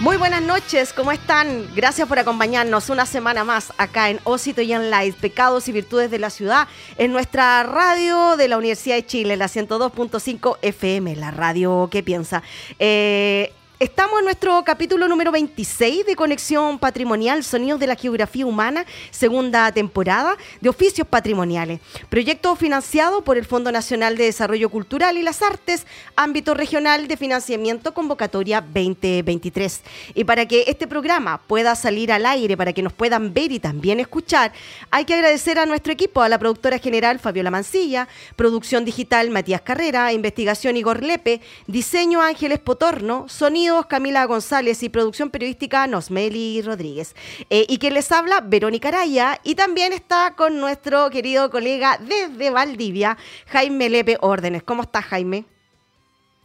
Muy buenas noches, ¿cómo están? Gracias por acompañarnos una semana más acá en Osito y Live, Pecados y Virtudes de la Ciudad, en nuestra radio de la Universidad de Chile, la 102.5 FM, la radio que piensa. Eh, Estamos en nuestro capítulo número 26 de Conexión Patrimonial, Sonidos de la Geografía Humana, segunda temporada de Oficios Patrimoniales. Proyecto financiado por el Fondo Nacional de Desarrollo Cultural y las Artes, ámbito regional de financiamiento convocatoria 2023. Y para que este programa pueda salir al aire, para que nos puedan ver y también escuchar, hay que agradecer a nuestro equipo, a la productora general Fabiola Mancilla, producción digital Matías Carrera, investigación Igor Lepe, diseño Ángeles Potorno, sonido Camila González y producción periodística Nosmeli Rodríguez. Eh, y quien les habla, Verónica Araya. Y también está con nuestro querido colega desde Valdivia, Jaime Lepe Órdenes. ¿Cómo estás, Jaime?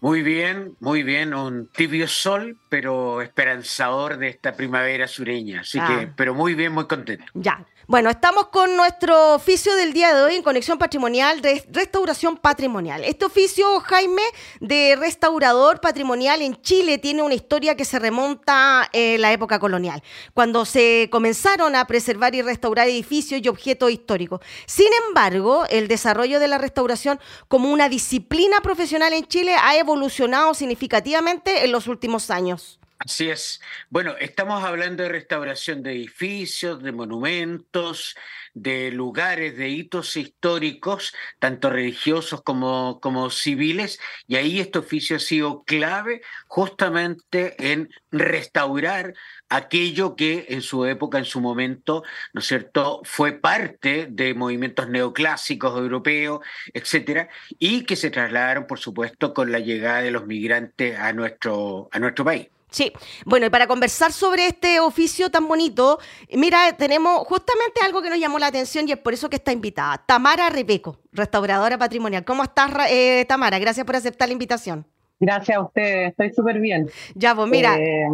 Muy bien, muy bien, un tibio sol, pero esperanzador de esta primavera sureña. Así que, ah. pero muy bien, muy contento. Ya, bueno, estamos con nuestro oficio del día de hoy en Conexión Patrimonial Restauración Patrimonial. Este oficio, Jaime, de restaurador patrimonial en Chile tiene una historia que se remonta en la época colonial, cuando se comenzaron a preservar y restaurar edificios y objetos históricos. Sin embargo, el desarrollo de la restauración como una disciplina profesional en Chile ha evolucionado significativamente en los últimos años. Así es. Bueno, estamos hablando de restauración de edificios, de monumentos, de lugares, de hitos históricos, tanto religiosos como, como civiles, y ahí este oficio ha sido clave justamente en restaurar aquello que en su época, en su momento, ¿no es cierto?, fue parte de movimientos neoclásicos europeos, etcétera, y que se trasladaron, por supuesto, con la llegada de los migrantes a nuestro, a nuestro país. Sí, bueno, y para conversar sobre este oficio tan bonito, mira, tenemos justamente algo que nos llamó la atención y es por eso que está invitada. Tamara Repeco, restauradora patrimonial. ¿Cómo estás, eh, Tamara? Gracias por aceptar la invitación. Gracias a ustedes, estoy súper bien. Ya, pues mira, eh,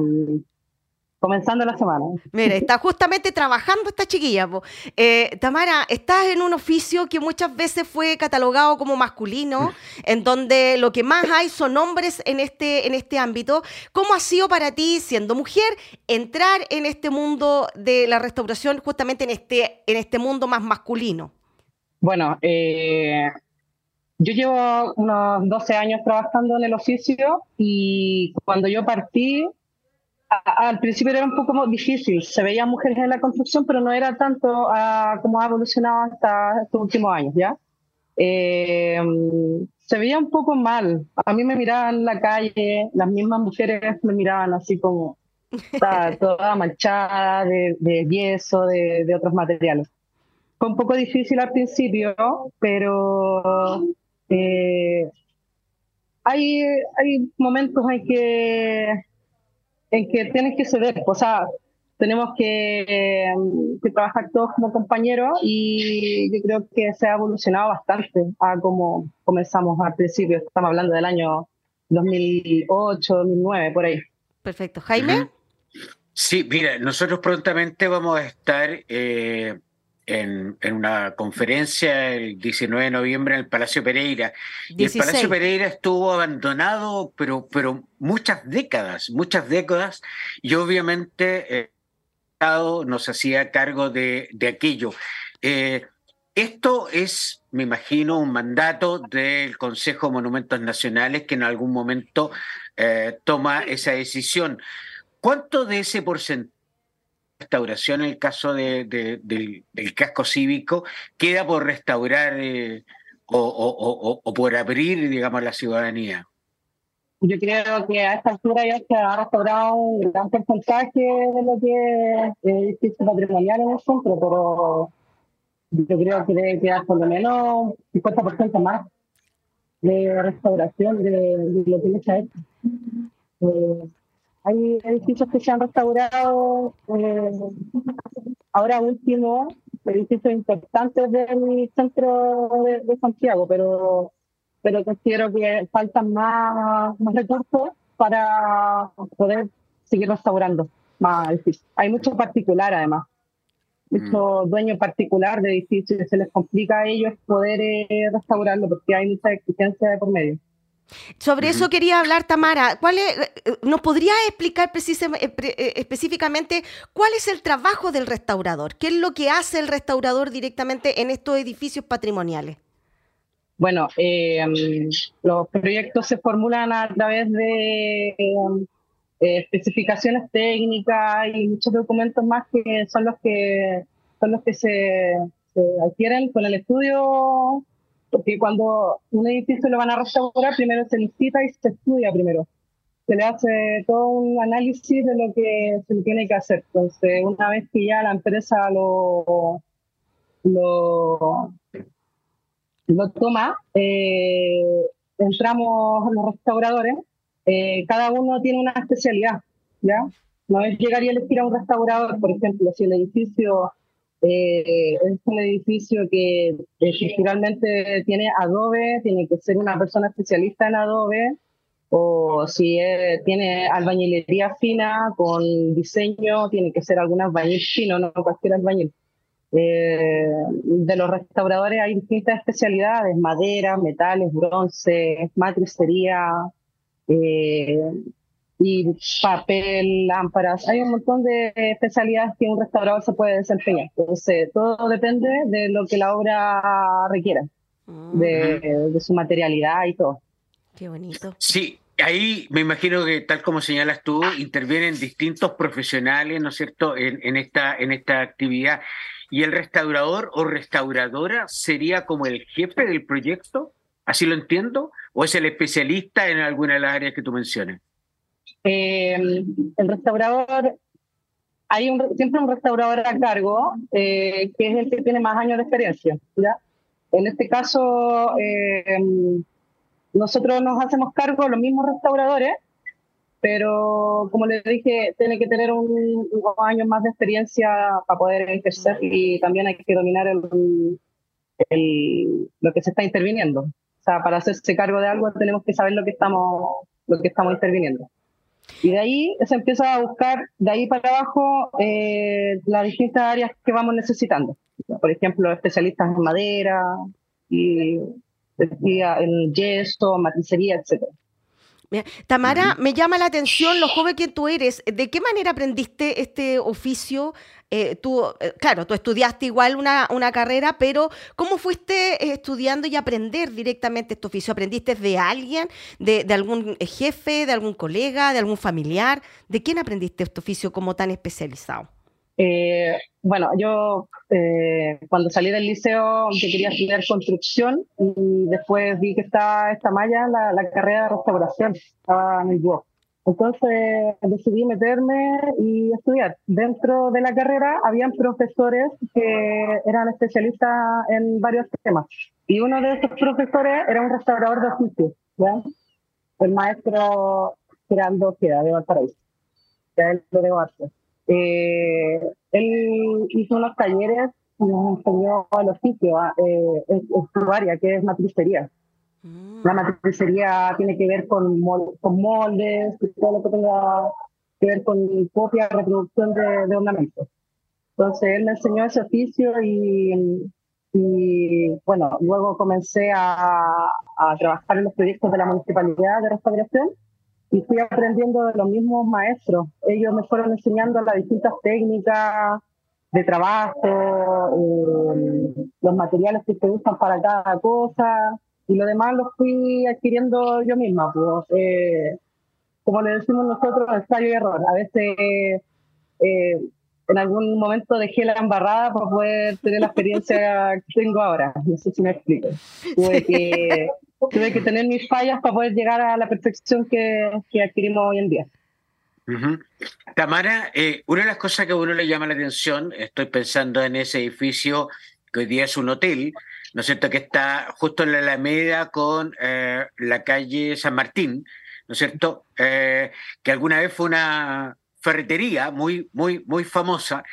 comenzando la semana. Mire, está justamente trabajando esta chiquilla. Eh, Tamara, estás en un oficio que muchas veces fue catalogado como masculino, en donde lo que más hay son hombres en este, en este ámbito. ¿Cómo ha sido para ti, siendo mujer, entrar en este mundo de la restauración, justamente en este, en este mundo más masculino? Bueno, eh, yo llevo unos 12 años trabajando en el oficio y cuando yo partí al principio era un poco difícil, se veían mujeres en la construcción, pero no era tanto ah, como ha evolucionado hasta estos últimos años, ¿ya? Eh, se veía un poco mal. A mí me miraban en la calle, las mismas mujeres me miraban así como toda manchada de, de yeso, de, de, otros materiales. Fue un poco difícil al principio, pero eh, hay, hay momentos en que en que tienes que ceder, o sea, tenemos que, trabajar todos como compañeros y yo creo que se ha evolucionado bastante a como comenzamos al principio, estamos hablando del año 2008, 2009, por ahí. Perfecto. Jaime. Sí, mira, nosotros prontamente vamos a estar eh, en, una conferencia el 19 de noviembre en el Palacio Pereira. Y el Palacio Pereira estuvo abandonado, pero, pero muchas décadas, muchas décadas, y obviamente el Estado nos hacía cargo de, aquello. Eh, esto es, me imagino, un mandato del Consejo de Monumentos Nacionales que en algún momento eh, toma esa decisión. ¿Cuánto de ese porcentaje restauración en el caso de, del, casco cívico queda por restaurar eh, o, por abrir, digamos, la ciudadanía? Yo creo que a esta altura ya se ha restaurado un gran porcentaje de lo que es edificio patrimonial en el centro, pero yo creo que debe quedar por lo menos 50% más de restauración de, lo que se ha hecho. Eh, hay edificios que se han restaurado, eh, ahora último, edificios importantes del centro de, Santiago, pero, pero considero que faltan más, más recursos para poder seguir restaurando más edificios. Hay mucho particular además, mucho mm. dueño particular de edificios, se les complica a ellos poder eh, restaurarlo porque hay mucha exigencia de por medio. Sobre eso quería hablar, Tamara. ¿Cuál eh, ¿Nos podría explicar eh, eh, específicamente cuál es el trabajo del restaurador? ¿Qué es lo que hace el restaurador directamente en estos edificios patrimoniales? Bueno, los proyectos se formulan a través de especificaciones técnicas y muchos documentos más que son los que son los que se adquieren con el estudio porque cuando un edificio lo van a restaurar, primero se licita y se estudia primero. Se le hace todo un análisis de lo que se tiene que hacer. Entonces, una vez que ya la empresa lo, lo, lo toma, eh, entramos los restauradores. Eh, cada uno tiene una especialidad, ¿ya? No es llegar y elegir a un restaurador, por ejemplo, si el edificio eh, es un edificio que estructuralmente tiene adobe, tiene que ser una persona especialista en adobe, o si tiene albañilería fina con diseño, tiene que ser algún albañil fino, no cualquier albañil. Eh, de los restauradores hay distintas especialidades, madera, metales, bronce, matricería, eh, y papel, lámparas. Hay un montón de especialidades que un restaurador se puede desempeñar. Entonces, todo depende de lo que la obra requiera, de, su materialidad y todo. Qué bonito. Sí, ahí me imagino que, tal como señalas tú, intervienen distintos profesionales, ¿no es cierto?, en, en, esta, en esta actividad. ¿Y el restaurador o restauradora sería como el jefe del proyecto? ¿Así lo entiendo? ¿O es el especialista en alguna de las áreas que tú mencionas? Eh, el restaurador, hay un, siempre un restaurador a cargo, eh, que es el que tiene más años de experiencia. ¿ya? En este caso, eh, nosotros nos hacemos cargo, los mismos restauradores, pero como les dije, tiene que tener un, unos años más de experiencia para poder ejercer y también hay que dominar el, el, lo que se está interviniendo. O sea, para hacerse cargo de algo tenemos que saber lo que estamos, lo que estamos interviniendo. Y de ahí se empieza a buscar, de ahí para abajo, eh, las distintas áreas que vamos necesitando. Por ejemplo, especialistas en madera, y, en yeso, matricería, etcétera. Tamara, me llama la atención lo joven que tú eres. ¿De qué manera aprendiste este oficio? Eh, tú, eh, claro, tú estudiaste igual una, una carrera, pero ¿cómo fuiste estudiando y aprender directamente este oficio? ¿Aprendiste de alguien, de, de, algún jefe, de algún colega, de algún familiar? ¿De quién aprendiste este oficio como tan especializado? Eh, bueno, yo eh, cuando salí del liceo que quería estudiar construcción y después vi que estaba esta malla, la, la carrera de restauración, estaba en el. Entonces decidí meterme y estudiar. Dentro de la carrera habían profesores que eran especialistas en varios temas. Y uno de esos profesores era un restaurador de oficio, ¿ya? el maestro Gerardo Queda de Valparaíso, que es el de arte. Eh, él hizo unos talleres y nos enseñó el oficio, ah, eh, en, su área, que es matricería. Mm. La matricería tiene que ver con, con moldes, todo lo que tenga que ver con copia, reproducción de, de ornamentos. Entonces él me enseñó ese oficio y, y bueno, luego comencé a, a, trabajar en los proyectos de la municipalidad de restauración y fui aprendiendo de los mismos maestros. Ellos me fueron enseñando las distintas técnicas de trabajo, eh, los materiales que se usan para cada cosa y lo demás lo fui adquiriendo yo misma. Pues, eh, como le decimos nosotros, ensayo y error. A veces eh, en algún momento dejé la embarrada para poder tener la experiencia que tengo ahora. No sé si me explico. Tuve, que, tuve que tener mis fallas para poder llegar a la perfección que, que adquirimos hoy en día. Tamara, eh, una de las cosas que a uno le llama la atención, estoy pensando en ese edificio que hoy día es un hotel, ¿no es cierto?, que está justo en la Alameda con eh, la calle San Martín, ¿no es cierto?, eh, que alguna vez fue una ferretería muy, muy, muy famosa.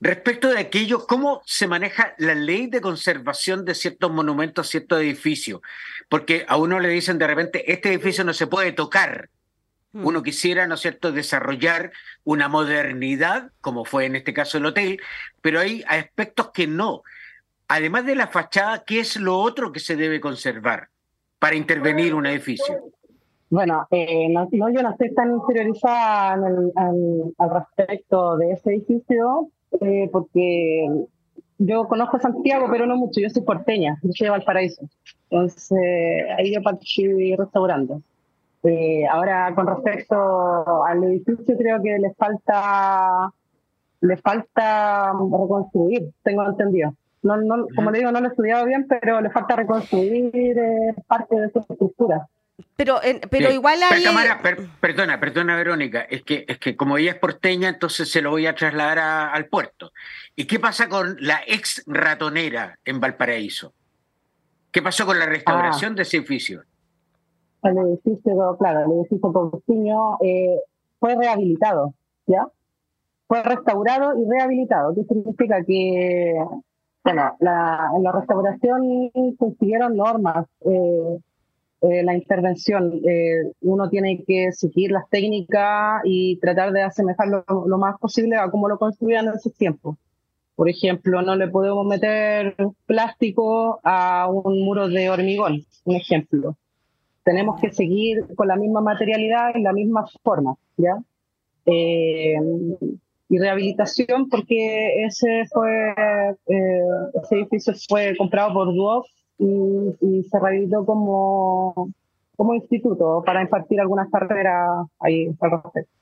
Respecto de aquello, ¿cómo se maneja la ley de conservación de ciertos monumentos, ciertos edificios? Porque a uno le dicen de repente, este edificio no se puede tocar, Mm. Uno quisiera, ¿no es cierto?, desarrollar una modernidad, como fue en este caso el hotel, pero hay aspectos que no. Además de la fachada, ¿qué es lo otro que se debe conservar para intervenir un edificio? Bueno, eh, no, yo no estoy tan interiorizada al respecto de ese edificio, eh, porque yo conozco Santiago, pero no mucho. Yo soy porteña, yo soy de Valparaíso. Entonces, ahí yo partí restaurando. Eh, ahora, con respecto al edificio, creo que le falta le falta reconstruir, tengo entendido. No, no, como le digo, no lo he estudiado bien, pero le falta reconstruir eh, parte de su estructura. Pero, pero igual hay... perdona, perdona Verónica, es que, es que como ella es porteña, entonces se lo voy a trasladar al puerto. ¿Y qué pasa con la ex ratonera en Valparaíso? ¿Qué pasó con la restauración ah. de ese edificio? el edificio, claro, el edificio Porciño eh, fue rehabilitado, ¿ya? Fue restaurado y rehabilitado. ¿Qué significa? Que, bueno, la, en la restauración se siguieron normas. Eh, eh, la intervención, uno tiene que seguir las técnicas y tratar de asemejarlo lo, más posible a cómo lo construían en esos tiempos. Por ejemplo, no le podemos meter plástico a un muro de hormigón, un ejemplo tenemos que seguir con la misma materialidad y la misma forma, ¿ya? Eh, y rehabilitación porque ese fue eh, ese edificio fue comprado por Duoc y, se rehabilitó como como instituto para impartir algunas carreras ahí al respecto.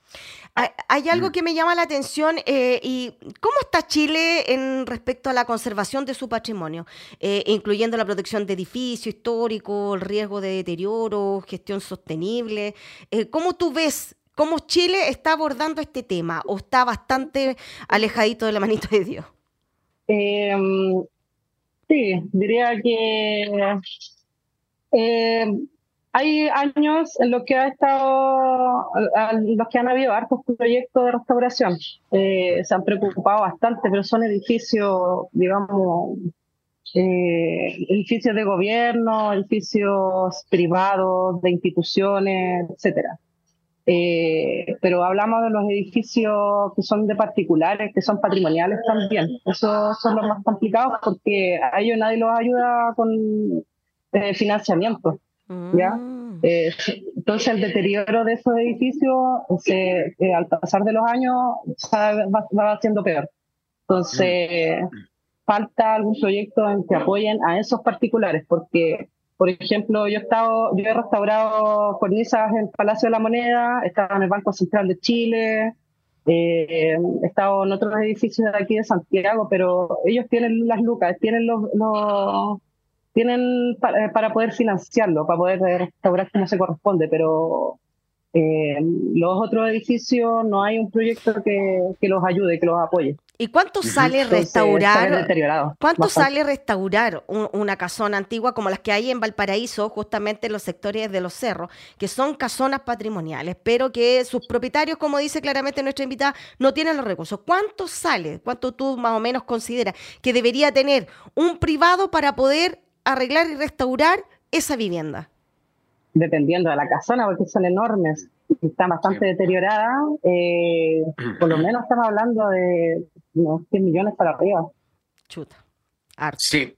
Hay algo que me llama la atención eh, y cómo está Chile en respecto a la conservación de su patrimonio, eh, incluyendo la protección de edificios históricos, el riesgo de deterioro, gestión sostenible. Eh, ¿Cómo tú ves cómo Chile está abordando este tema o está bastante alejadito de la manito de Dios? Sí, diría que hay años en los que ha estado, en los que han habido hartos proyectos de restauración. Eh, se han preocupado bastante, pero son edificios, digamos, eh, edificios de gobierno, edificios privados, de instituciones, etcétera. Eh, pero hablamos de los edificios que son de particulares, que son patrimoniales también. Esos son los más complicados porque a ellos nadie los ayuda con financiamiento. ¿ya? Mm. Eh, entonces el deterioro de esos edificios se, eh, al pasar de los años va, va siendo peor. Entonces mm. falta algún proyecto en que apoyen a esos particulares, porque, por ejemplo, yo he, estado, yo he restaurado cornisas en el Palacio de la Moneda, he estado en el Banco Central de Chile, eh, he estado en otros edificios de aquí de Santiago, pero ellos tienen las lucas, tienen los, los tienen para, eh, para, poder financiarlo, para poder restaurar como se corresponde, pero eh, los otros edificios no hay un proyecto que, que, los ayude, que los apoye. ¿Y cuánto sale restaurar? ¿Cuánto sale restaurar una casona antigua como las que hay en Valparaíso, justamente en los sectores de los cerros, que son casonas patrimoniales, pero que sus propietarios, como dice claramente nuestra invitada, no tienen los recursos? ¿Cuánto sale? ¿Cuánto tú más o menos consideras que debería tener un privado para poder arreglar y restaurar esa vivienda? Dependiendo de la casona, porque son enormes, están bastante deterioradas, eh, por lo menos estamos hablando de, unos 100 millones para arriba. Chuta. Sí.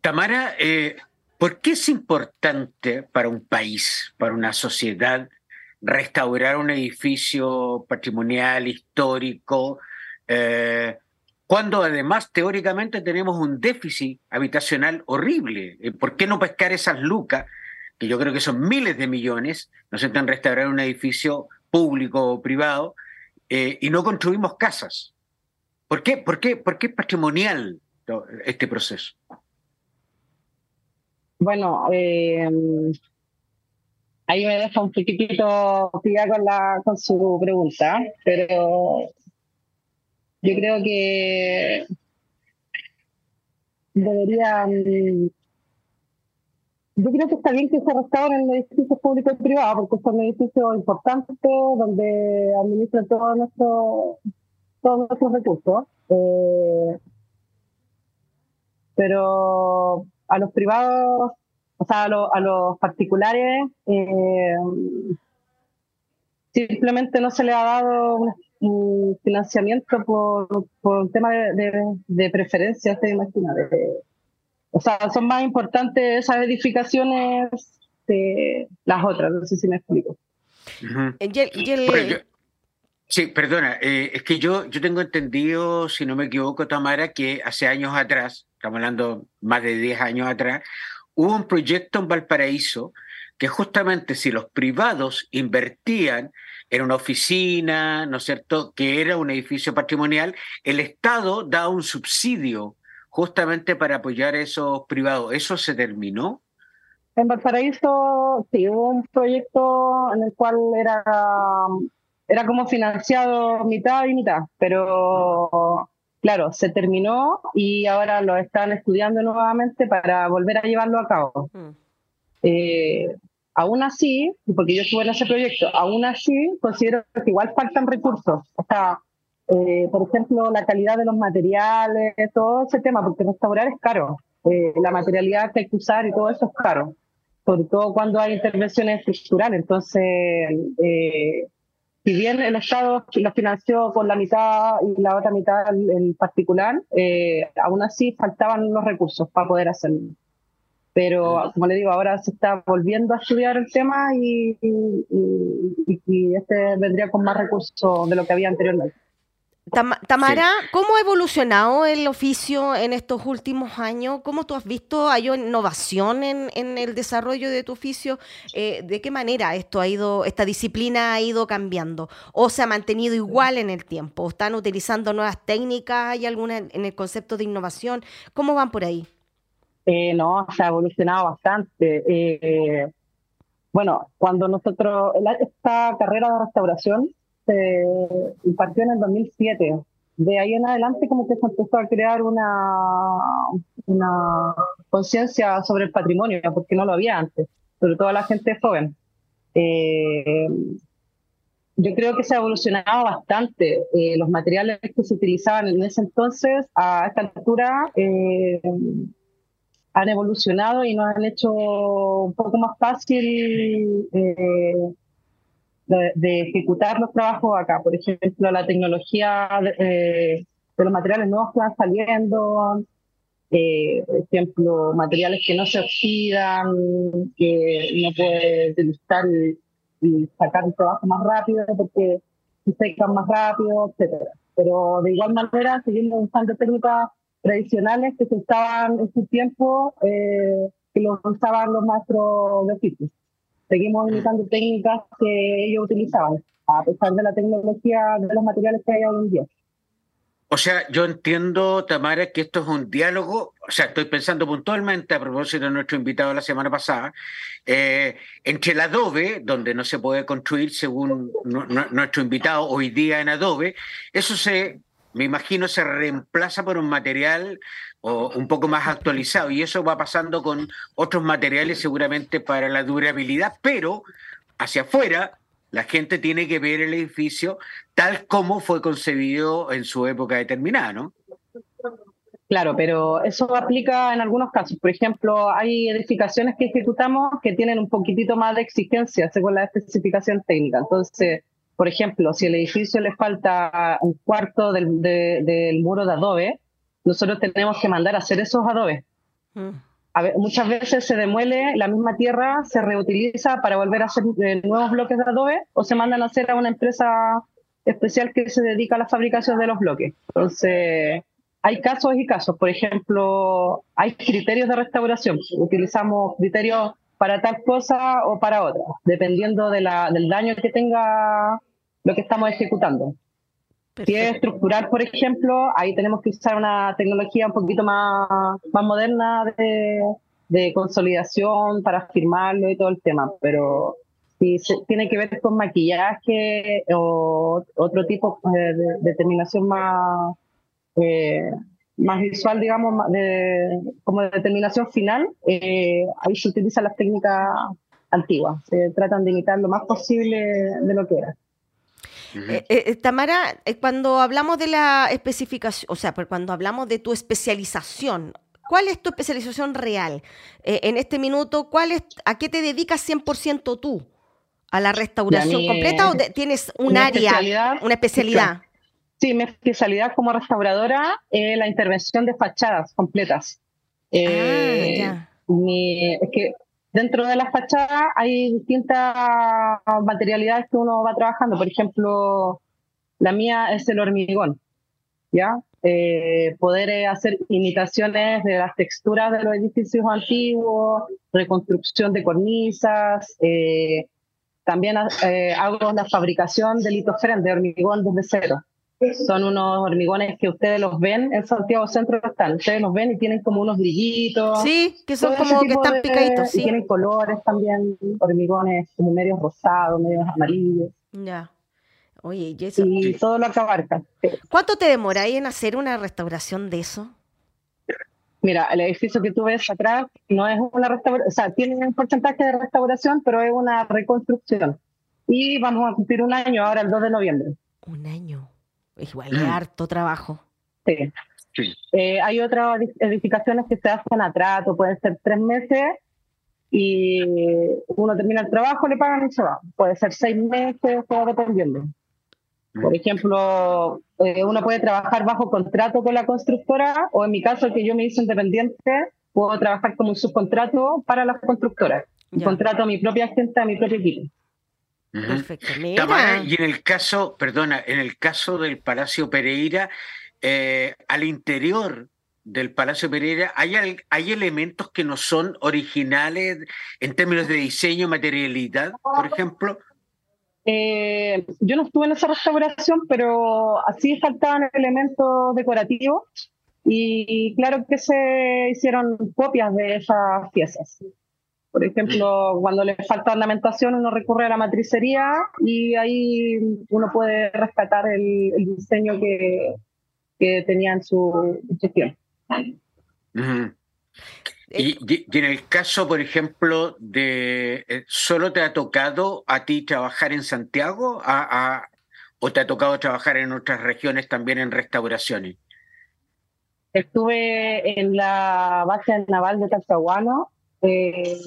Tamara, eh, ¿por qué es importante para un país, para una sociedad, restaurar un edificio patrimonial, histórico, eh, cuando además teóricamente tenemos un déficit habitacional horrible? ¿Por qué no pescar esas lucas, que yo creo que son miles de millones, no se en restaurar un edificio público o privado, y no construimos casas? ¿Por qué, por qué, por qué es patrimonial este proceso? Bueno, eh, ahí me deja un poquitito pilla con, la, con su pregunta, pero yo creo que deberían. Yo creo que está bien que se restauren edificios públicos y privados, porque son edificios importantes donde administran todos nuestros recursos. Eh, pero a los privados, o sea, a, los particulares, eh, simplemente no se le ha dado un, financiamiento por, un tema de, de, preferencia, se imagina. O sea, son más importantes esas edificaciones que las otras, no sé si me explico. Sí, perdona, eh, es que yo, yo tengo entendido, si no me equivoco, Tamara, que hace años atrás, estamos hablando más de 10 años atrás, hubo un proyecto en Valparaíso que justamente si los privados invertían en una oficina, ¿no es cierto?, que era un edificio patrimonial, el Estado da un subsidio justamente para apoyar a esos privados. ¿Eso se terminó? En Valparaíso sí, hubo un proyecto en el cual era era como financiado mitad y mitad, pero claro, se terminó y ahora lo están estudiando nuevamente para volver a llevarlo a cabo. Mm. Eh, aún así, porque yo estuve en ese proyecto, aún así considero que igual faltan recursos. O sea, eh, por ejemplo, la calidad de los materiales, todo ese tema, porque restaurar es caro. Eh, la materialidad que hay que usar y todo eso es caro, sobre todo cuando hay intervenciones estructurales. Entonces, si bien el Estado lo financió con la mitad y la otra mitad en particular, eh, aún así faltaban los recursos para poder hacerlo. Pero, como le digo, ahora se está volviendo a estudiar el tema y, y este vendría con más recursos de lo que había anteriormente. Tamara, ¿cómo ha evolucionado el oficio en estos últimos años? ¿Cómo tú has visto, hay innovación en, el desarrollo de tu oficio? Eh, ¿De qué manera esto ha ido, esta disciplina ha ido cambiando? ¿O se ha mantenido igual en el tiempo? ¿Están utilizando nuevas técnicas? ¿Hay alguna en el concepto de innovación? ¿Cómo van por ahí? Eh, no, se ha evolucionado bastante. Eh, bueno, cuando nosotros, esta carrera de restauración se impartió en el 2007. De ahí en adelante como que se empezó a crear una, una conciencia sobre el patrimonio, porque no lo había antes, sobre todo la gente joven. Eh, yo creo que se ha evolucionado bastante. Eh, los materiales que se utilizaban en ese entonces, a esta altura, eh, han evolucionado y nos han hecho un poco más fácil de, ejecutar los trabajos acá. Por ejemplo, la tecnología eh, de los materiales nuevos que van saliendo, eh, por ejemplo, materiales que no se oxidan, que no puede utilizar y, sacar el trabajo más rápido porque se secan más rápido, etcétera. Pero de igual manera, siguiendo usando técnicas tradicionales que se usaban en su tiempo, eh, que los usaban los maestros de oficio seguimos imitando técnicas que ellos utilizaban, a pesar de la tecnología de los materiales que hay hoy en día. O sea, yo entiendo, Tamara, que esto es un diálogo, o sea, estoy pensando puntualmente a propósito de nuestro invitado la semana pasada, eh, entre el adobe, donde no se puede construir según nuestro invitado hoy día en adobe, eso se, me imagino, se reemplaza por un material o un poco más actualizado. Y eso va pasando con otros materiales seguramente para la durabilidad, pero hacia afuera la gente tiene que ver el edificio tal como fue concebido en su época determinada, ¿no? Claro, pero eso aplica en algunos casos. Por ejemplo, hay edificaciones que ejecutamos que tienen un poquitito más de exigencia según la especificación técnica. Entonces, por ejemplo, si el edificio le falta un cuarto del, del muro de adobe, nosotros tenemos que mandar a hacer esos adobes. Mm. muchas veces se demuele la misma tierra, se reutiliza para volver a hacer eh, nuevos bloques de adobe o se mandan a hacer a una empresa especial que se dedica a la fabricación de los bloques. Entonces, hay casos y casos. Por ejemplo, hay criterios de restauración. Utilizamos criterios para tal cosa o para otra, dependiendo de la, del daño que tenga lo que estamos ejecutando. Si es estructural, por ejemplo, ahí tenemos que usar una tecnología un poquito más, más moderna de, de consolidación para firmarlo y todo el tema, pero si tiene que ver con maquillaje o otro tipo de, determinación más, eh, más visual, digamos, de, como de determinación final, eh, ahí se utilizan las técnicas antiguas. Se tratan de imitar lo más posible de lo que era. Eh, Tamara, cuando hablamos de la especificación, o sea, cuando hablamos de tu especialización, ¿cuál es tu especialización real? en este minuto, ¿cuál es, ¿a qué te dedicas 100% tú? ¿A la restauración completa o tienes un área, una especialidad? Sí, mi especialidad como restauradora es la intervención de fachadas completas. Ah, eh, es que dentro de las fachadas hay distintas materialidades que uno va trabajando. Por ejemplo, la mía es el hormigón, ¿ya? Eh, poder hacer imitaciones de las texturas de los edificios antiguos, reconstrucción de cornisas. Eh, también hago la fabricación de litofren de hormigón desde cero. Son unos hormigones que ustedes los ven en Santiago Centro están. Ustedes los ven y tienen como unos brillitos. Sí, que son como que están picaditos. Sí. Y tienen colores también, hormigones como medios rosados, medios amarillos. Ya. Oye, y eso. Y todo lo que abarca. ¿Cuánto te demora en hacer una restauración de eso? Mira, el edificio que tú ves atrás no es una restauración, o sea, tiene un porcentaje de restauración, pero es una reconstrucción. Y vamos a cumplir un año ahora, el 2 de noviembre. Un año. Igual es mm. harto trabajo. Sí. Eh, hay otras edificaciones que se hacen a trato, pueden ser tres meses y uno termina el trabajo, le pagan y se va. Puede ser seis meses, todo dependiendo. Por mm. ejemplo, eh, uno puede trabajar bajo contrato con la constructora o en mi caso que yo me hice independiente, puedo trabajar como un subcontrato para las constructoras. Contrato a mi propia gente, a mi propio equipo. Perfecto. y en el caso, perdona, en el caso del Palacio Pereira, eh, al interior del Palacio Pereira, ¿hay, ¿hay elementos que no son originales en términos de diseño, materialidad, por ejemplo? Eh, yo no estuve en esa restauración, pero así faltaban elementos decorativos y claro que se hicieron copias de esas piezas. Por ejemplo, cuando le falta ornamentación, uno recurre a la matricería y ahí uno puede rescatar el, diseño que, que, tenía en su gestión. y, en el caso, por ejemplo, de eh, ¿solo te ha tocado a ti trabajar en Santiago o te ha tocado trabajar en otras regiones también en restauraciones? Estuve en la base naval de Talcahuano eh,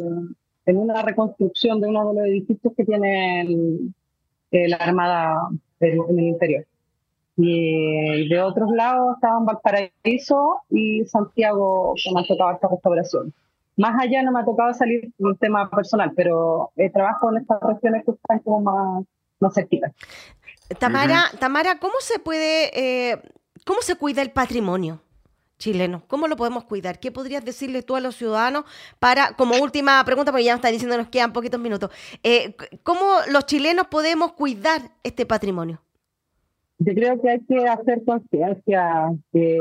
en una reconstrucción de uno de los edificios que tiene la Armada en, el interior. Y de otros lados estaban Valparaíso y Santiago, que me ha tocado esta restauración. Más allá no me ha tocado salir un tema personal, pero trabajo en estas regiones que están como más, más cerquitas. Tamara, Tamara, ¿cómo se puede, eh, cómo se cuida el patrimonio? Chileno? ¿Cómo lo podemos cuidar? ¿Qué podrías decirle tú a los ciudadanos para, como última pregunta, porque ya nos está diciendo nos quedan poquitos minutos, eh, ¿cómo los chilenos podemos cuidar este patrimonio? Yo creo que hay que hacer conciencia, que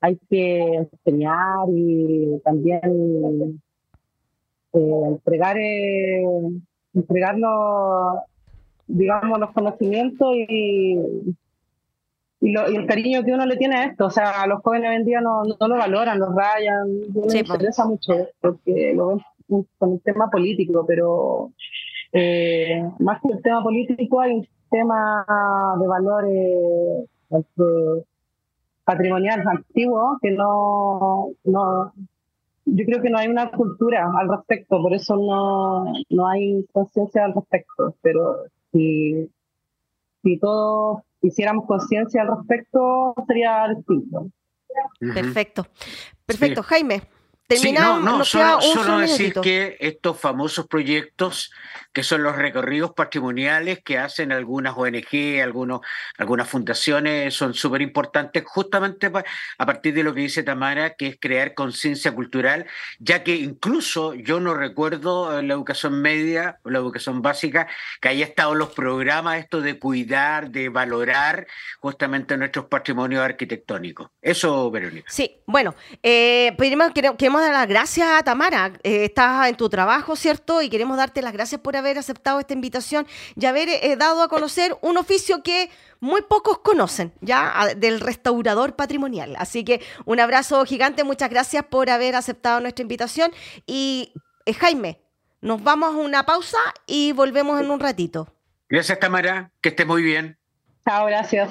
hay que enseñar y también eh, entregar, eh, digamos, los conocimientos y y, el cariño que uno le tiene a esto. O sea, los jóvenes hoy en día no, no lo valoran, lo rayan, no les interesa mucho porque lo ven con un tema político, pero eh, más que el tema político hay un tema de valores este, patrimoniales antiguos que no, no, yo creo que no hay una cultura al respecto, por eso no, no hay conciencia al respecto, pero si si todos hiciéramos conciencia al respecto, sería distinto. Perfecto. Perfecto, Jaime. Terminamos, no, no, solo, decir que estos famosos proyectos, que son los recorridos patrimoniales que hacen algunas ONG, algunos, algunas fundaciones, son súper importantes justamente a partir de lo que dice Tamara, que es crear conciencia cultural, ya que incluso yo no recuerdo en la educación media o la educación básica que haya estado los programas esto de cuidar, de valorar justamente nuestros patrimonios arquitectónicos. Eso, Verónica. Sí, bueno, eh, primero queremos dar las gracias a Tamara. Eh, estás en tu trabajo, ¿cierto? Y queremos darte las gracias por haber aceptado esta invitación y haber eh, dado a conocer un oficio que muy pocos conocen, ¿ya? Del restaurador patrimonial. Así que un abrazo gigante, muchas gracias por haber aceptado nuestra invitación. Y eh, Jaime, nos vamos a una pausa y volvemos en un ratito. Gracias, Tamara. Que esté muy bien. Chao, gracias.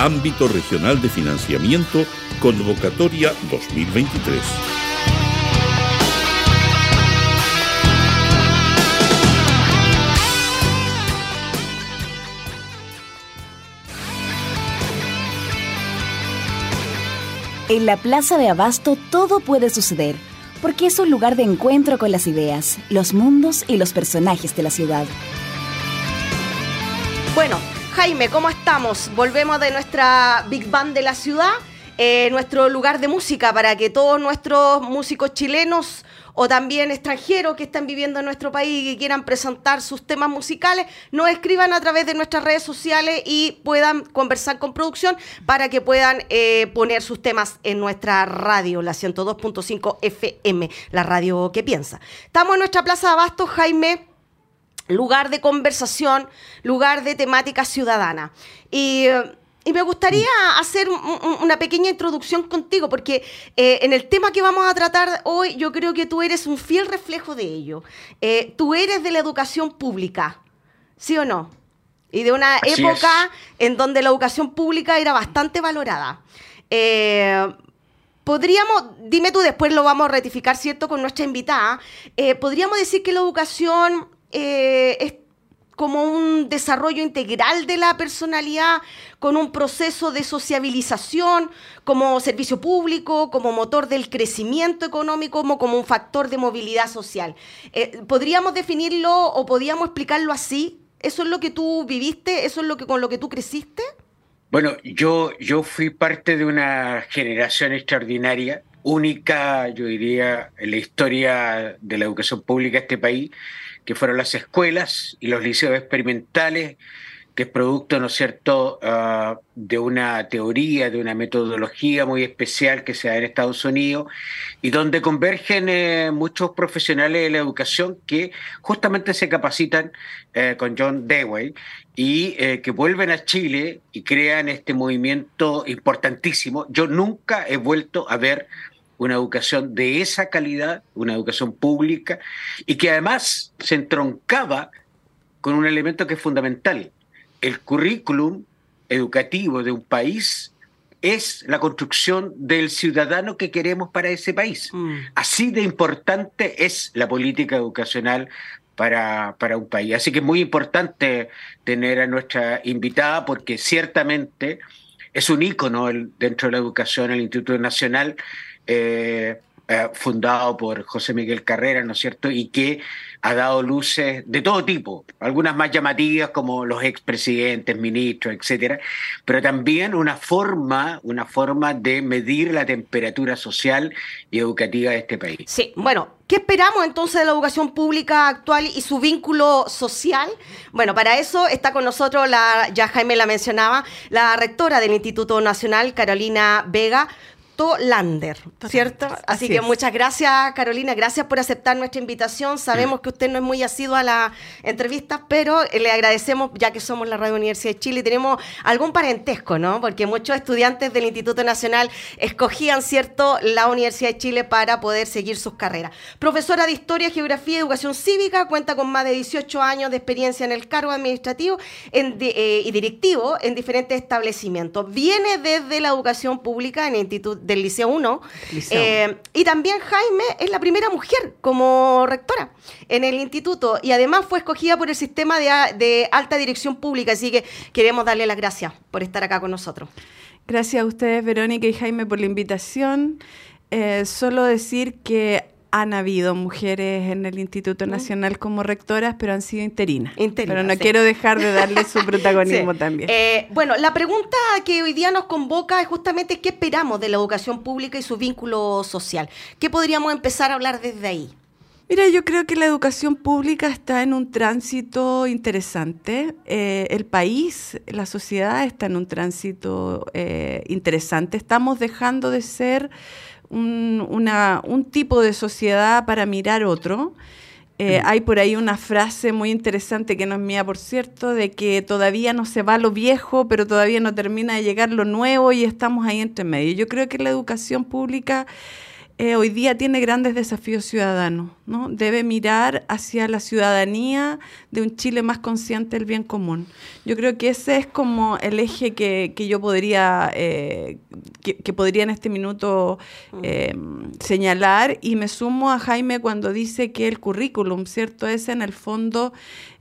Ámbito Regional de Financiamiento, Convocatoria 2023. En la Plaza de Abasto todo puede suceder, porque es un lugar de encuentro con las ideas, los mundos y los personajes de la ciudad. Bueno, Jaime, ¿cómo estamos? Volvemos de nuestra Big Band de la ciudad, eh, nuestro lugar de música para que todos nuestros músicos chilenos o también extranjeros que están viviendo en nuestro país y que quieran presentar sus temas musicales, nos escriban a través de nuestras redes sociales y puedan conversar con producción para que puedan eh, poner sus temas en nuestra radio, la 102.5 FM, la radio que piensa. Estamos en nuestra Plaza de Abasto, Jaime lugar de conversación, lugar de temática ciudadana. Y, me gustaría hacer una pequeña introducción contigo, porque eh, en el tema que vamos a tratar hoy, yo creo que tú eres un fiel reflejo de ello. Eh, tú eres de la educación pública, ¿sí o no? Y de una época en donde la educación pública era bastante valorada. Eh, podríamos, dime tú, después lo vamos a ratificar, ¿cierto?, con nuestra invitada. podríamos decir que la educación eh, es como un desarrollo integral de la personalidad, con un proceso de sociabilización como servicio público, como motor del crecimiento económico, como, como un factor de movilidad social. Eh, ¿Podríamos definirlo o podríamos explicarlo así? ¿Eso es lo que tú viviste? ¿Eso es lo que, con lo que tú creciste? Bueno, yo, yo fui parte de una generación extraordinaria, única, yo diría, en la historia de la educación pública de este país, que fueron las escuelas y los liceos experimentales, que es producto, ¿no es cierto?, ah, de una teoría, de una metodología muy especial que se da en Estados Unidos y donde convergen eh, muchos profesionales de la educación que justamente se capacitan eh, con John Dewey y eh, que vuelven a Chile y crean este movimiento importantísimo. Yo nunca he vuelto a ver una educación de esa calidad, una educación pública, y que además se entroncaba con un elemento que es fundamental. El currículum educativo de un país es la construcción del ciudadano que queremos para ese país. Mm. Así de importante es la política educacional para, para, un país. Así que es muy importante tener a nuestra invitada porque ciertamente es un ícono dentro de la educación, el Instituto Nacional, eh, eh, fundado por José Miguel Carrera, ¿no es cierto? Y que ha dado luces de todo tipo, algunas más llamativas como los expresidentes, ministros, etcétera, pero también una forma, una forma de medir la temperatura social y educativa de este país. Sí, bueno, ¿Qué esperamos entonces de la educación pública actual y su vínculo social? Bueno, para eso está con nosotros, la, ya Jaime la mencionaba, la rectora del Instituto Nacional, Carolina Vega, Lander, ¿cierto? Así, que muchas gracias, Carolina, gracias por aceptar nuestra invitación. Sabemos que usted no es muy asiduo a las entrevistas, pero le agradecemos, ya que somos la Radio Universidad de Chile, y tenemos algún parentesco, ¿no? Porque muchos estudiantes del Instituto Nacional escogían, ¿cierto?, la Universidad de Chile para poder seguir sus carreras. Profesora de Historia, Geografía y Educación Cívica, cuenta con más de 18 años de experiencia en el cargo administrativo eh, y directivo en diferentes establecimientos. Viene desde la educación pública en el Instituto del Liceo 1. Eh, y también Jaime es la primera mujer como rectora en el instituto y además fue escogida por el sistema de, alta dirección pública. Así que queremos darle las gracias por estar acá con nosotros. Gracias a ustedes, Verónica y Jaime, por la invitación. Eh, solo decir que han habido mujeres en el Instituto Nacional como rectoras, pero han sido interinas. pero no quiero dejar de darle su protagonismo también. Eh, bueno, la pregunta que hoy día nos convoca es justamente qué esperamos de la educación pública y su vínculo social. ¿Qué podríamos empezar a hablar desde ahí? Mira, yo creo que la educación pública está en un tránsito interesante. Eh, el país, la sociedad está en un tránsito eh, interesante. Estamos dejando de ser un, una, un tipo de sociedad para mirar otro. Eh, hay por ahí una frase muy interesante que no es mía, por cierto, de que todavía no se va lo viejo, pero todavía no termina de llegar lo nuevo y estamos ahí entre medio. Yo creo que la educación pública eh, hoy día tiene grandes desafíos ciudadanos, ¿no? Debe mirar hacia la ciudadanía de un Chile más consciente del bien común. Yo creo que ese es como el eje que, yo podría, eh, que, podría en este minuto eh, señalar y me sumo a Jaime cuando dice que el currículum, ¿cierto? Es en el fondo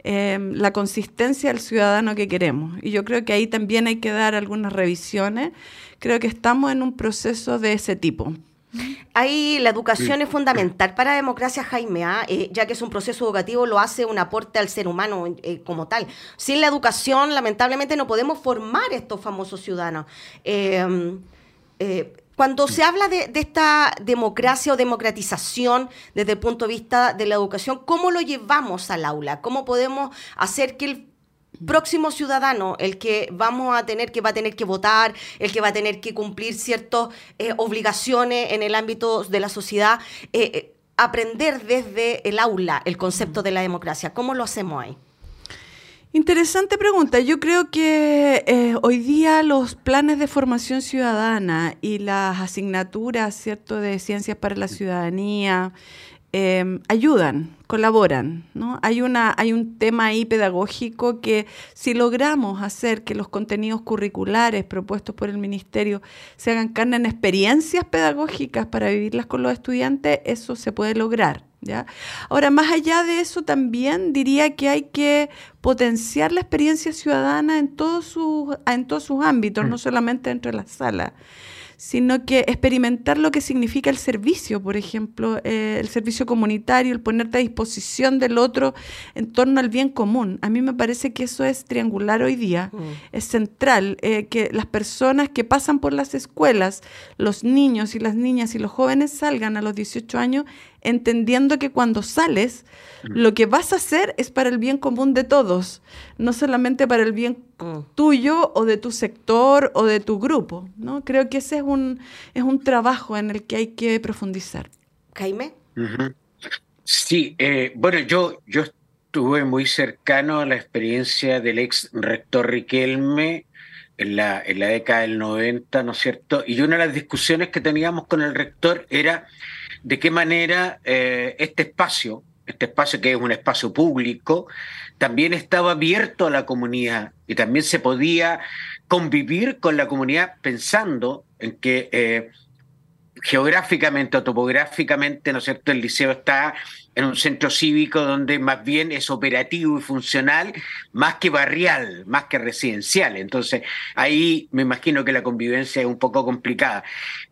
la consistencia del ciudadano que queremos. Y yo creo que ahí también hay que dar algunas revisiones. Creo que estamos en un proceso de ese tipo. Ahí la educación es fundamental para la democracia, Jaime, ¿ah? eh, ya que es un proceso educativo, lo hace un aporte al ser humano eh, como tal. Sin la educación, lamentablemente, no podemos formar estos famosos ciudadanos. Em, eh, cuando se habla de, de, esta democracia o democratización desde el punto de vista de la educación, ¿cómo lo llevamos al aula? ¿Cómo podemos hacer que el próximo ciudadano, el que vamos a tener que va a tener que votar, el que va a tener que cumplir ciertas eh, obligaciones en el ámbito de la sociedad, eh, eh, aprender desde el aula el concepto de la democracia. ¿Cómo lo hacemos ahí? Interesante pregunta. Yo creo que hoy día los planes de formación ciudadana y las asignaturas, ¿cierto?, de ciencias para la ciudadanía, Em, ayudan, colaboran. ¿no? Hay, una, hay un tema ahí pedagógico que si logramos hacer que los contenidos curriculares propuestos por el Ministerio se hagan carne en experiencias pedagógicas para vivirlas con los estudiantes, eso se puede lograr. ¿ya? Ahora, más allá de eso, también diría que hay que potenciar la experiencia ciudadana en todos sus, en todos sus ámbitos, no mm. solamente dentro de la sala sino que experimentar lo que significa el servicio, por ejemplo, eh, el servicio comunitario, el ponerte a disposición del otro en torno al bien común. A mí me parece que eso es triangular hoy día, mm. es central, eh, que las personas que pasan por las escuelas, los niños y las niñas y los jóvenes salgan a los 18 años entendiendo que cuando sales, mm. lo que vas a hacer es para el bien común de todos, no solamente para el bien mm. tuyo o de tu sector o de tu grupo. ¿no? Creo que ese es un, es un trabajo en el que hay que profundizar. Jaime. Sí, eh, bueno, yo, yo estuve muy cercano a la experiencia del ex rector Riquelme en la, en la década del 90, ¿no es cierto? Y una de las discusiones que teníamos con el rector era de qué manera eh, este espacio, este espacio que es un espacio público, también estaba abierto a la comunidad y también se podía convivir con la comunidad pensando en que eh, geográficamente o topográficamente, ¿no es cierto?, el liceo está en un centro cívico donde más bien es operativo y funcional, más que barrial, más que residencial. Entonces, ahí me imagino que la convivencia es un poco complicada.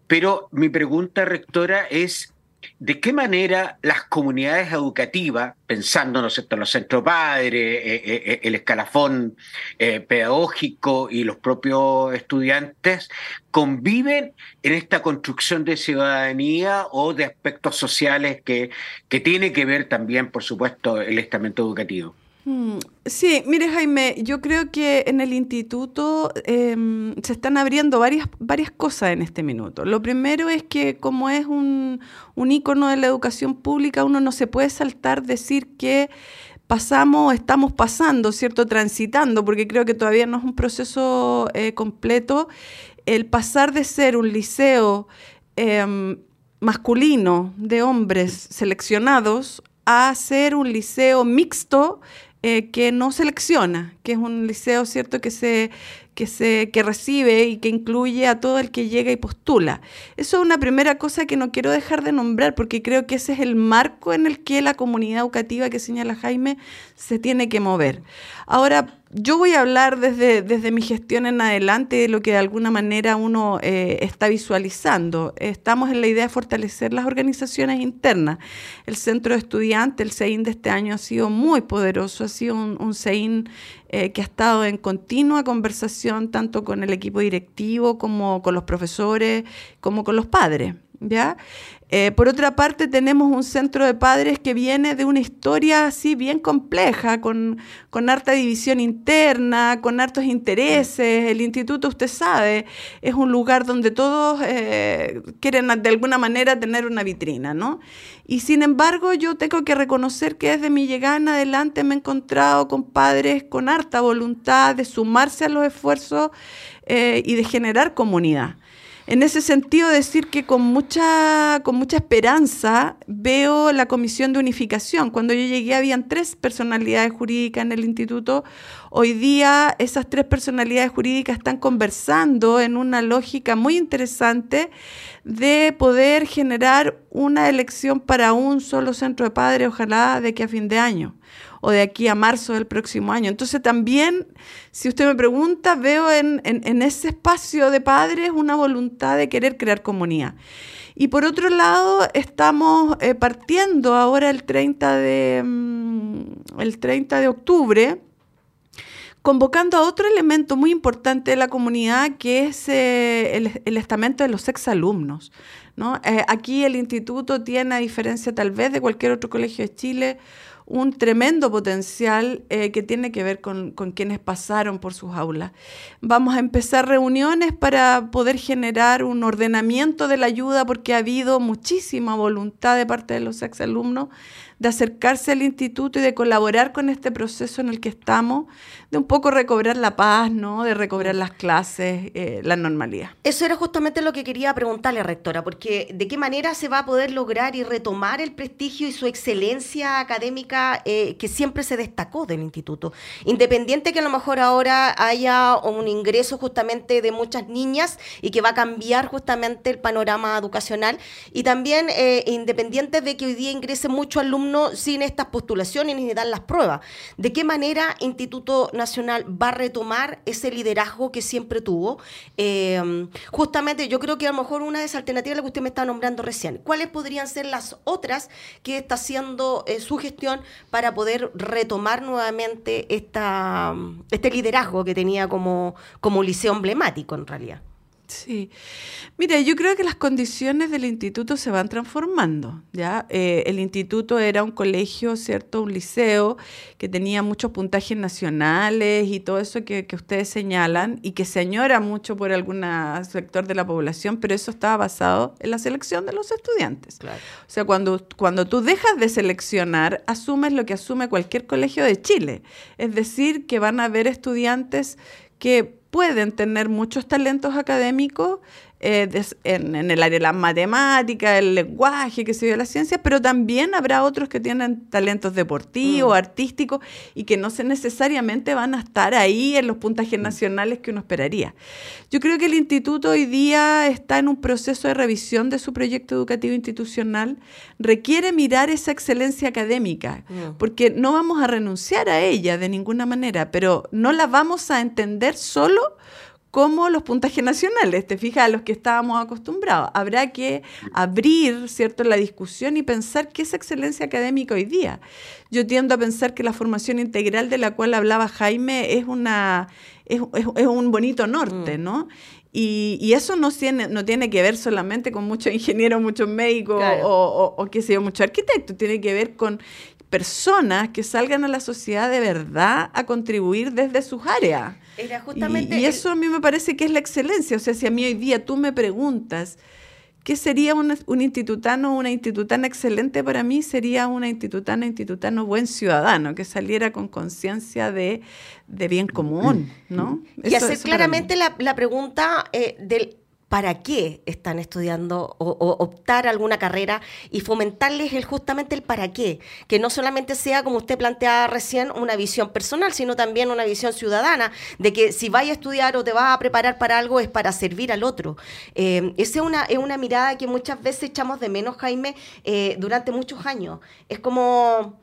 Pero mi pregunta, rectora, es de qué manera las comunidades educativas, pensando ¿no en los centros padres, eh, eh, eh, el escalafón pedagógico y los propios estudiantes, conviven en esta construcción de ciudadanía o de aspectos sociales que, que tiene que ver también, por supuesto, el estamento educativo. Mm, sí, mire Jaime, yo creo que en el instituto em, se están abriendo varias, varias cosas en este minuto. Lo primero es que como es un, un ícono de la educación pública, uno no se puede saltar decir que pasamos, estamos pasando, ¿cierto? Transitando, porque creo que todavía no es un proceso eh, completo. El pasar de ser un liceo em, masculino de hombres seleccionados a ser un liceo mixto eh, que no selecciona, que es un liceo, ¿cierto?, que se, que, se, que recibe y que incluye a todo el que llega y postula. Eso es una primera cosa que no quiero dejar de nombrar porque creo que ese es el marco en el que la comunidad educativa que señala Jaime se tiene que mover. Ahora, yo voy a hablar desde, desde mi gestión en adelante de lo que de alguna manera uno eh, está visualizando. Estamos en la idea de fortalecer las organizaciones internas. El centro de estudiantes, el CEIN de este año ha sido muy poderoso, ha sido un, un CEIN eh, que ha estado en continua conversación tanto con el equipo directivo como con los profesores, como con los padres. ¿Ya? Eh, por otra parte, tenemos un centro de padres que viene de una historia así bien compleja, con, con harta división interna, con hartos intereses. El instituto, usted sabe, es un lugar donde todos eh, quieren de alguna manera tener una vitrina, ¿no? Y sin embargo, yo tengo que reconocer que desde mi llegada en adelante me he encontrado con padres con harta voluntad de sumarse a los esfuerzos eh, y de generar comunidad. En ese sentido, decir que con mucha, con mucha esperanza veo la comisión de unificación. Cuando yo llegué habían tres personalidades jurídicas en el instituto. Hoy día esas tres personalidades jurídicas están conversando en una lógica muy interesante de poder generar una elección para un solo centro de padres, ojalá de que a fin de año o de aquí a marzo del próximo año. Entonces también, si usted me pregunta, veo en, ese espacio de padres una voluntad de querer crear comunidad. Y por otro lado, estamos eh, partiendo ahora el 30 de, mm, el 30 de octubre, convocando a otro elemento muy importante de la comunidad, que es eh, el, estamento de los exalumnos. ¿no? Eh, aquí el instituto tiene, a diferencia tal vez de cualquier otro colegio de Chile, un tremendo potencial eh, que tiene que ver con, con, quienes pasaron por sus aulas. Vamos a empezar reuniones para poder generar un ordenamiento de la ayuda porque ha habido muchísima voluntad de parte de los exalumnos de acercarse al instituto y de colaborar con este proceso en el que estamos, de un poco recobrar la paz, ¿no? de recobrar las clases, eh, la normalidad. Eso era justamente lo que quería preguntarle, rectora, porque de qué manera se va a poder lograr y retomar el prestigio y su excelencia académica eh, que siempre se destacó del instituto, independiente que a lo mejor ahora haya un ingreso justamente de muchas niñas y que va a cambiar justamente el panorama educacional, y también eh, independiente de que hoy día ingrese mucho alumnos sin estas postulaciones ni dar las pruebas. ¿De qué manera Instituto Nacional va a retomar ese liderazgo que siempre tuvo? Eh, justamente yo creo que a lo mejor una de esas alternativas la que usted me está nombrando recién. ¿Cuáles podrían ser las otras que está haciendo eh, su gestión para poder retomar nuevamente esta, este liderazgo que tenía como, como liceo emblemático en realidad? Sí. Mira, yo creo que las condiciones del instituto se van transformando. ¿ya? Eh, el instituto era un colegio, ¿cierto? Un liceo que tenía muchos puntajes nacionales y todo eso que, ustedes señalan y que se añora mucho por algún sector de la población, pero eso estaba basado en la selección de los estudiantes. O sea, cuando, cuando tú dejas de seleccionar, asumes lo que asume cualquier colegio de Chile. Es decir, que van a haber estudiantes que pueden tener muchos talentos académicos eh, en, el área de la matemática, el lenguaje, que se dio la ciencia, pero también habrá otros que tienen talentos deportivos, mm. artísticos, y que no se necesariamente van a estar ahí en los puntajes mm. nacionales que uno esperaría. Yo creo que el instituto hoy día está en un proceso de revisión de su proyecto educativo institucional, requiere mirar esa excelencia académica, mm. porque no vamos a renunciar a ella de ninguna manera, pero no la vamos a entender solo como los puntajes nacionales, te fijas, a los que estábamos acostumbrados. Habrá que abrir, ¿cierto?, la discusión y pensar qué es excelencia académica hoy día. Yo tiendo a pensar que la formación integral de la cual hablaba Jaime es una es, un bonito norte, mm. ¿no? Y, eso no tiene, no tiene que ver solamente con muchos ingenieros, muchos médicos o, o, qué sé yo, muchos arquitectos, tiene que ver con personas que salgan a la sociedad de verdad a contribuir desde sus áreas. Era justamente y, eso a mí me parece que es la excelencia. O sea, si a mí hoy día tú me preguntas ¿qué sería un, un institutano o una institutana excelente para mí? Sería una institutana, institutano buen ciudadano, que saliera con conciencia de, bien común, ¿no? Y hacer claramente la, la, pregunta eh, del para qué están estudiando o, optar alguna carrera y fomentarles el, justamente el para qué, que no solamente sea, como usted planteaba recién, una visión personal, sino también una visión ciudadana, de que si vaya a estudiar o te vas a preparar para algo es para servir al otro. Eh, esa es una, es una mirada que muchas veces echamos de menos, Jaime, eh, durante muchos años. Es como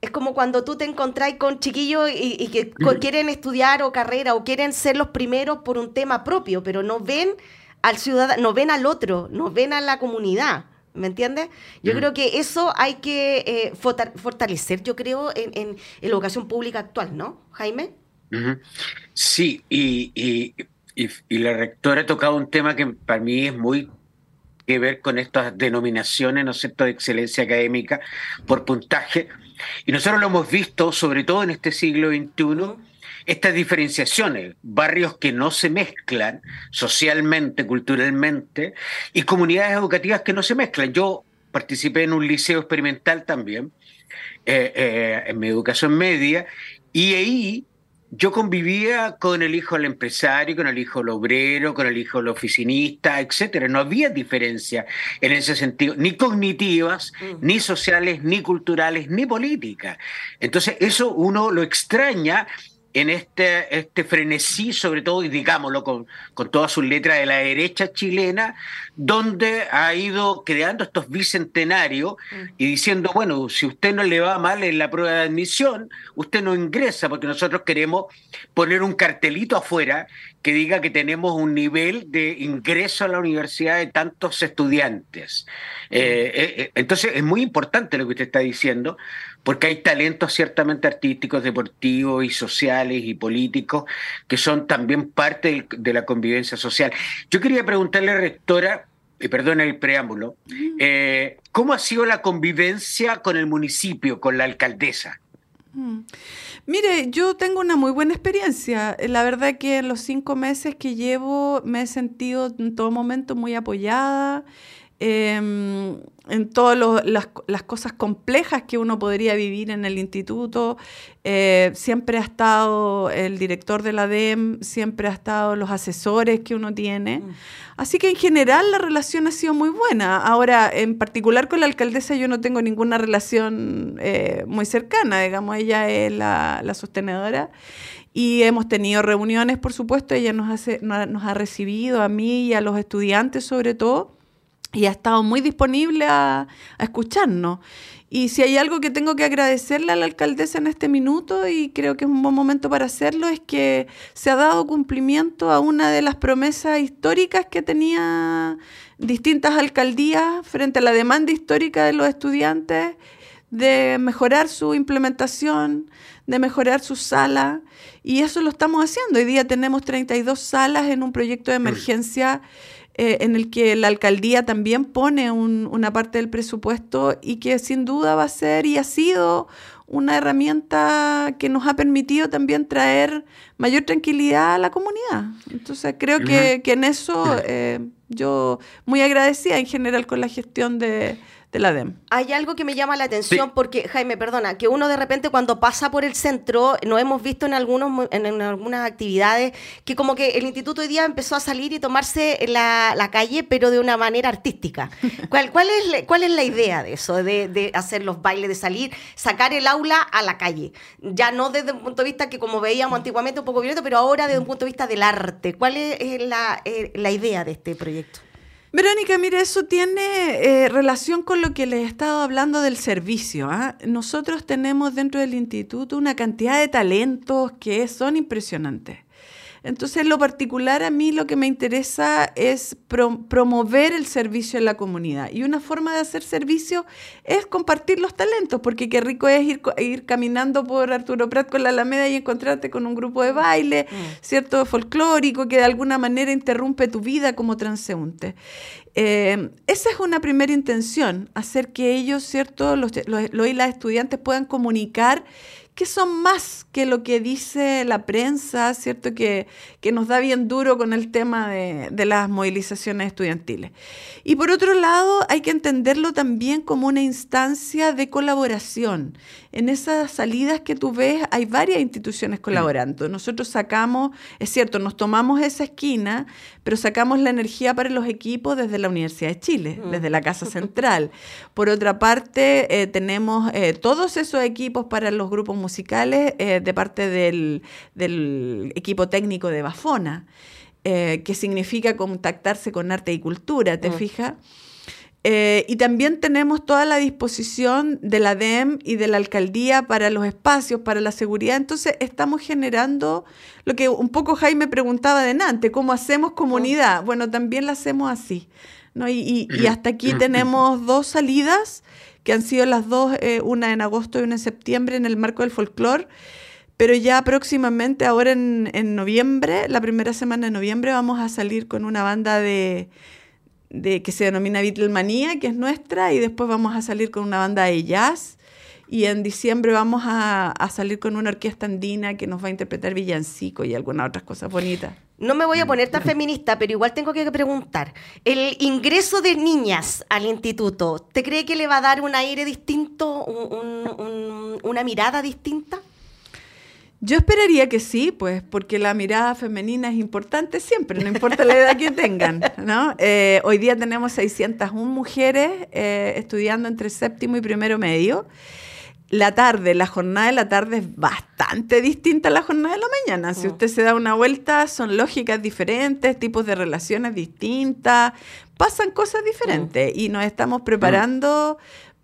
es como cuando tú te encontrás con chiquillos y, que quieren estudiar o carrera o quieren ser los primeros por un tema propio, pero no ven al ciudadano, no ven al otro, no ven a la comunidad. ¿Me entiendes? Yo creo que eso hay que eh, fortalecer, yo creo, en, la educación pública actual, ¿no, Jaime? Sí, y, la rectora ha tocado un tema que para mí es muy que ver con estas denominaciones, ¿no es cierto?, de excelencia académica por puntaje. Y nosotros lo hemos visto, sobre todo en este siglo XXI, estas diferenciaciones, barrios que no se mezclan socialmente, culturalmente, y comunidades educativas que no se mezclan. Yo participé en un liceo experimental también, eh, eh, en mi educación media, y ahí yo convivía con el hijo del empresario, con el hijo del obrero, con el hijo del oficinista, etcétera. No había diferencia en ese sentido, ni cognitivas, mm. ni sociales, ni culturales, ni políticas. Entonces, eso uno lo extraña en este, este frenesí, sobre todo, y digámoslo con, con todas sus letras de la derecha chilena, donde ha ido creando estos bicentenarios y diciendo, bueno, si usted no le va mal en la prueba de admisión, usted no ingresa, porque nosotros queremos poner un cartelito afuera que diga que tenemos un nivel de ingreso a la universidad de tantos estudiantes. Eh, eh, eh, entonces, es muy importante lo que usted está diciendo, porque hay talentos ciertamente artísticos, deportivos y sociales y políticos que son también parte de la convivencia social. Yo quería preguntarle, rectora, y perdona el preámbulo, eh, ¿cómo ha sido la convivencia con el municipio, con la alcaldesa? Mm. Mire, yo tengo una muy buena experiencia. La verdad que en los cinco meses que llevo me he sentido en todo momento muy apoyada. Em, en todas las, cosas complejas que uno podría vivir en el instituto. Eh, siempre ha estado el director de la DEM, siempre ha estado los asesores que uno tiene. Mm. Así que en general la relación ha sido muy buena. Ahora, en particular con la alcaldesa yo no tengo ninguna relación eh, muy cercana, digamos, ella es la, la sostenedora. Y hemos tenido reuniones, por supuesto, ella nos, hace, nos ha recibido a mí y a los estudiantes sobre todo y ha estado muy disponible a, escucharnos. Y si hay algo que tengo que agradecerle a la alcaldesa en este minuto, y creo que es un buen momento para hacerlo, es que se ha dado cumplimiento a una de las promesas históricas que tenía distintas alcaldías frente a la demanda histórica de los estudiantes de mejorar su implementación, de mejorar su sala, y eso lo estamos haciendo. Hoy día tenemos 32 salas en un proyecto de emergencia. Eh, en el que la alcaldía también pone una parte del presupuesto y que sin duda va a ser y ha sido una herramienta que nos ha permitido también traer mayor tranquilidad a la comunidad. Entonces creo que, en eso eh, yo muy agradecida en general con la gestión de, de la DEM. Hay algo que me llama la atención porque, Jaime, perdona, que uno de repente cuando pasa por el centro, no hemos visto en, algunos, en, algunas actividades que como que el instituto hoy día empezó a salir y tomarse la, la calle, pero de una manera artística. ¿Cuál, cuál, es, cuál es la idea de eso, de, de, hacer los bailes, de salir, sacar el aula a la calle? Ya no desde un punto de vista que como veíamos antiguamente un poco violento, pero ahora desde un punto de vista del arte. ¿Cuál es la, eh, la idea de este proyecto? Verónica, mire, eso tiene eh, relación con lo que les he estado hablando del servicio. ¿ah? Nosotros tenemos dentro del instituto una cantidad de talentos que son impresionantes. Entonces, en lo particular, a mí lo que me interesa es promover el servicio en la comunidad. Y una forma de hacer servicio es compartir los talentos, porque qué rico es ir, ir caminando por Arturo Prat con la Alameda y encontrarte con un grupo de baile, mm. ¿cierto? Folclórico, que de alguna manera interrumpe tu vida como transeúnte. Eh, esa es una primera intención, hacer que ellos, ¿cierto? Los, los, y las estudiantes puedan comunicar que son más que lo que dice la prensa, ¿cierto? Que, que nos da bien duro con el tema de, de, las movilizaciones estudiantiles. Y por otro lado, hay que entenderlo también como una instancia de colaboración. En esas salidas que tú ves hay varias instituciones colaborando. Nosotros sacamos, es cierto, nos tomamos esa esquina, pero sacamos la energía para los equipos desde la Universidad de Chile, mm. desde la Casa Central. Por otra parte, eh, tenemos eh, todos esos equipos para los grupos musicales eh, de parte del, equipo técnico de Bafona, eh, que significa contactarse con arte y cultura, ¿te mm. fijas? Eh, y también tenemos toda la disposición de la DEM y de la alcaldía para los espacios, para la seguridad. Entonces estamos generando lo que un poco Jaime preguntaba de Nantes, ¿cómo hacemos comunidad? Bueno, también la hacemos así. ¿no? y hasta aquí tenemos dos salidas que han sido las dos, eh, una en agosto y una en septiembre, en el marco del folclore. Pero ya próximamente, ahora en, noviembre, la primera semana de noviembre, vamos a salir con una banda de, de que se denomina Beatlemanía, que es nuestra, y después vamos a salir con una banda de jazz. Y en diciembre vamos a, a salir con una orquesta andina que nos va a interpretar villancico y algunas otras cosas bonitas. No me voy a poner tan feminista, pero igual tengo que preguntar. ¿El ingreso de niñas al instituto, ¿te cree que le va a dar un aire distinto, una mirada distinta? Yo esperaría que sí, pues, porque la mirada femenina es importante siempre, no importa la edad que tengan, ¿no? Eh, hoy día tenemos 601 mujeres eh, estudiando entre séptimo y primero medio la tarde, la jornada de la tarde es bastante distinta a la jornada de la mañana. Si mm. usted se da una vuelta, son lógicas diferentes, tipos de relaciones distintas, pasan cosas diferentes mm. y nos estamos preparando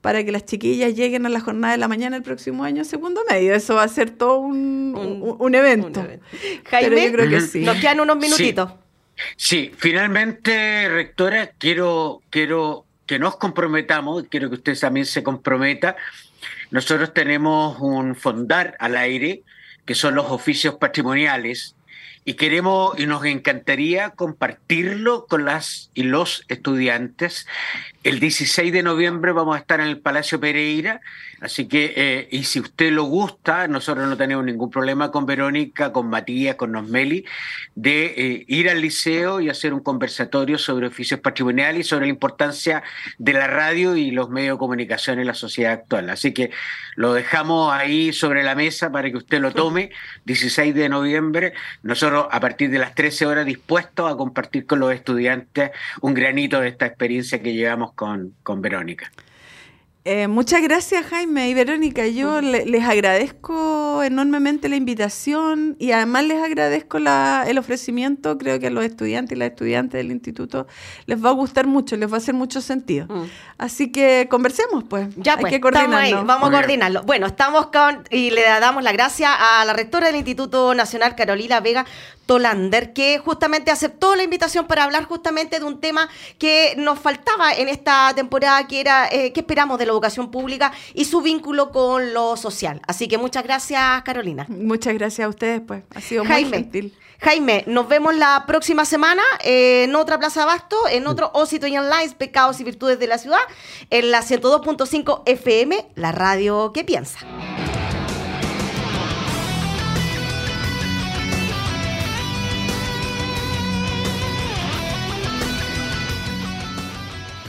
para que las chiquillas lleguen a la jornada de la mañana el próximo año segundo medio. Eso va a ser todo un, evento. Jaime, yo creo que sí. nos quedan unos minutitos. Sí. finalmente, rectora, quiero, quiero que nos comprometamos, quiero que usted también se comprometa nosotros tenemos un fondar al aire, que son los oficios patrimoniales, y queremos y nos encantaría compartirlo con las y los estudiantes. El 16 de noviembre vamos a estar en el Palacio Pereira Así que, eh, y si usted lo gusta, nosotros no tenemos ningún problema con Verónica, con Matías, con Nosmeli, de eh, ir al liceo y hacer un conversatorio sobre oficios patrimoniales y sobre la importancia de la radio y los medios de comunicación en la sociedad actual. Así que lo dejamos ahí sobre la mesa para que usted lo tome, 16 de noviembre. Nosotros, a partir de las 13 horas, dispuestos a compartir con los estudiantes un granito de esta experiencia que llevamos con, con Verónica. Eh, muchas gracias Jaime y Verónica. Yo les agradezco enormemente la invitación y además les agradezco el ofrecimiento. Creo que a los estudiantes y las estudiantes del instituto les va a gustar mucho, les va a hacer mucho sentido. Mm. Así que conversemos pues. Ya pues, vamos a coordinarlo. Bueno, estamos con y le damos la gracia a la rectora del Instituto Nacional, Carolina Vega Tolander, que justamente aceptó la invitación para hablar justamente de un tema que nos faltaba en esta temporada, que era eh, qué esperamos de la educación pública y su vínculo con lo social. Así que muchas gracias, Carolina. Muchas gracias a ustedes, pues. Ha sido muy gentil. Jaime, nos vemos la próxima semana en otra Plaza Abasto, en otro Osito y Online, Pecados y Virtudes de la Ciudad, en la 102.5 FM, la radio que piensa.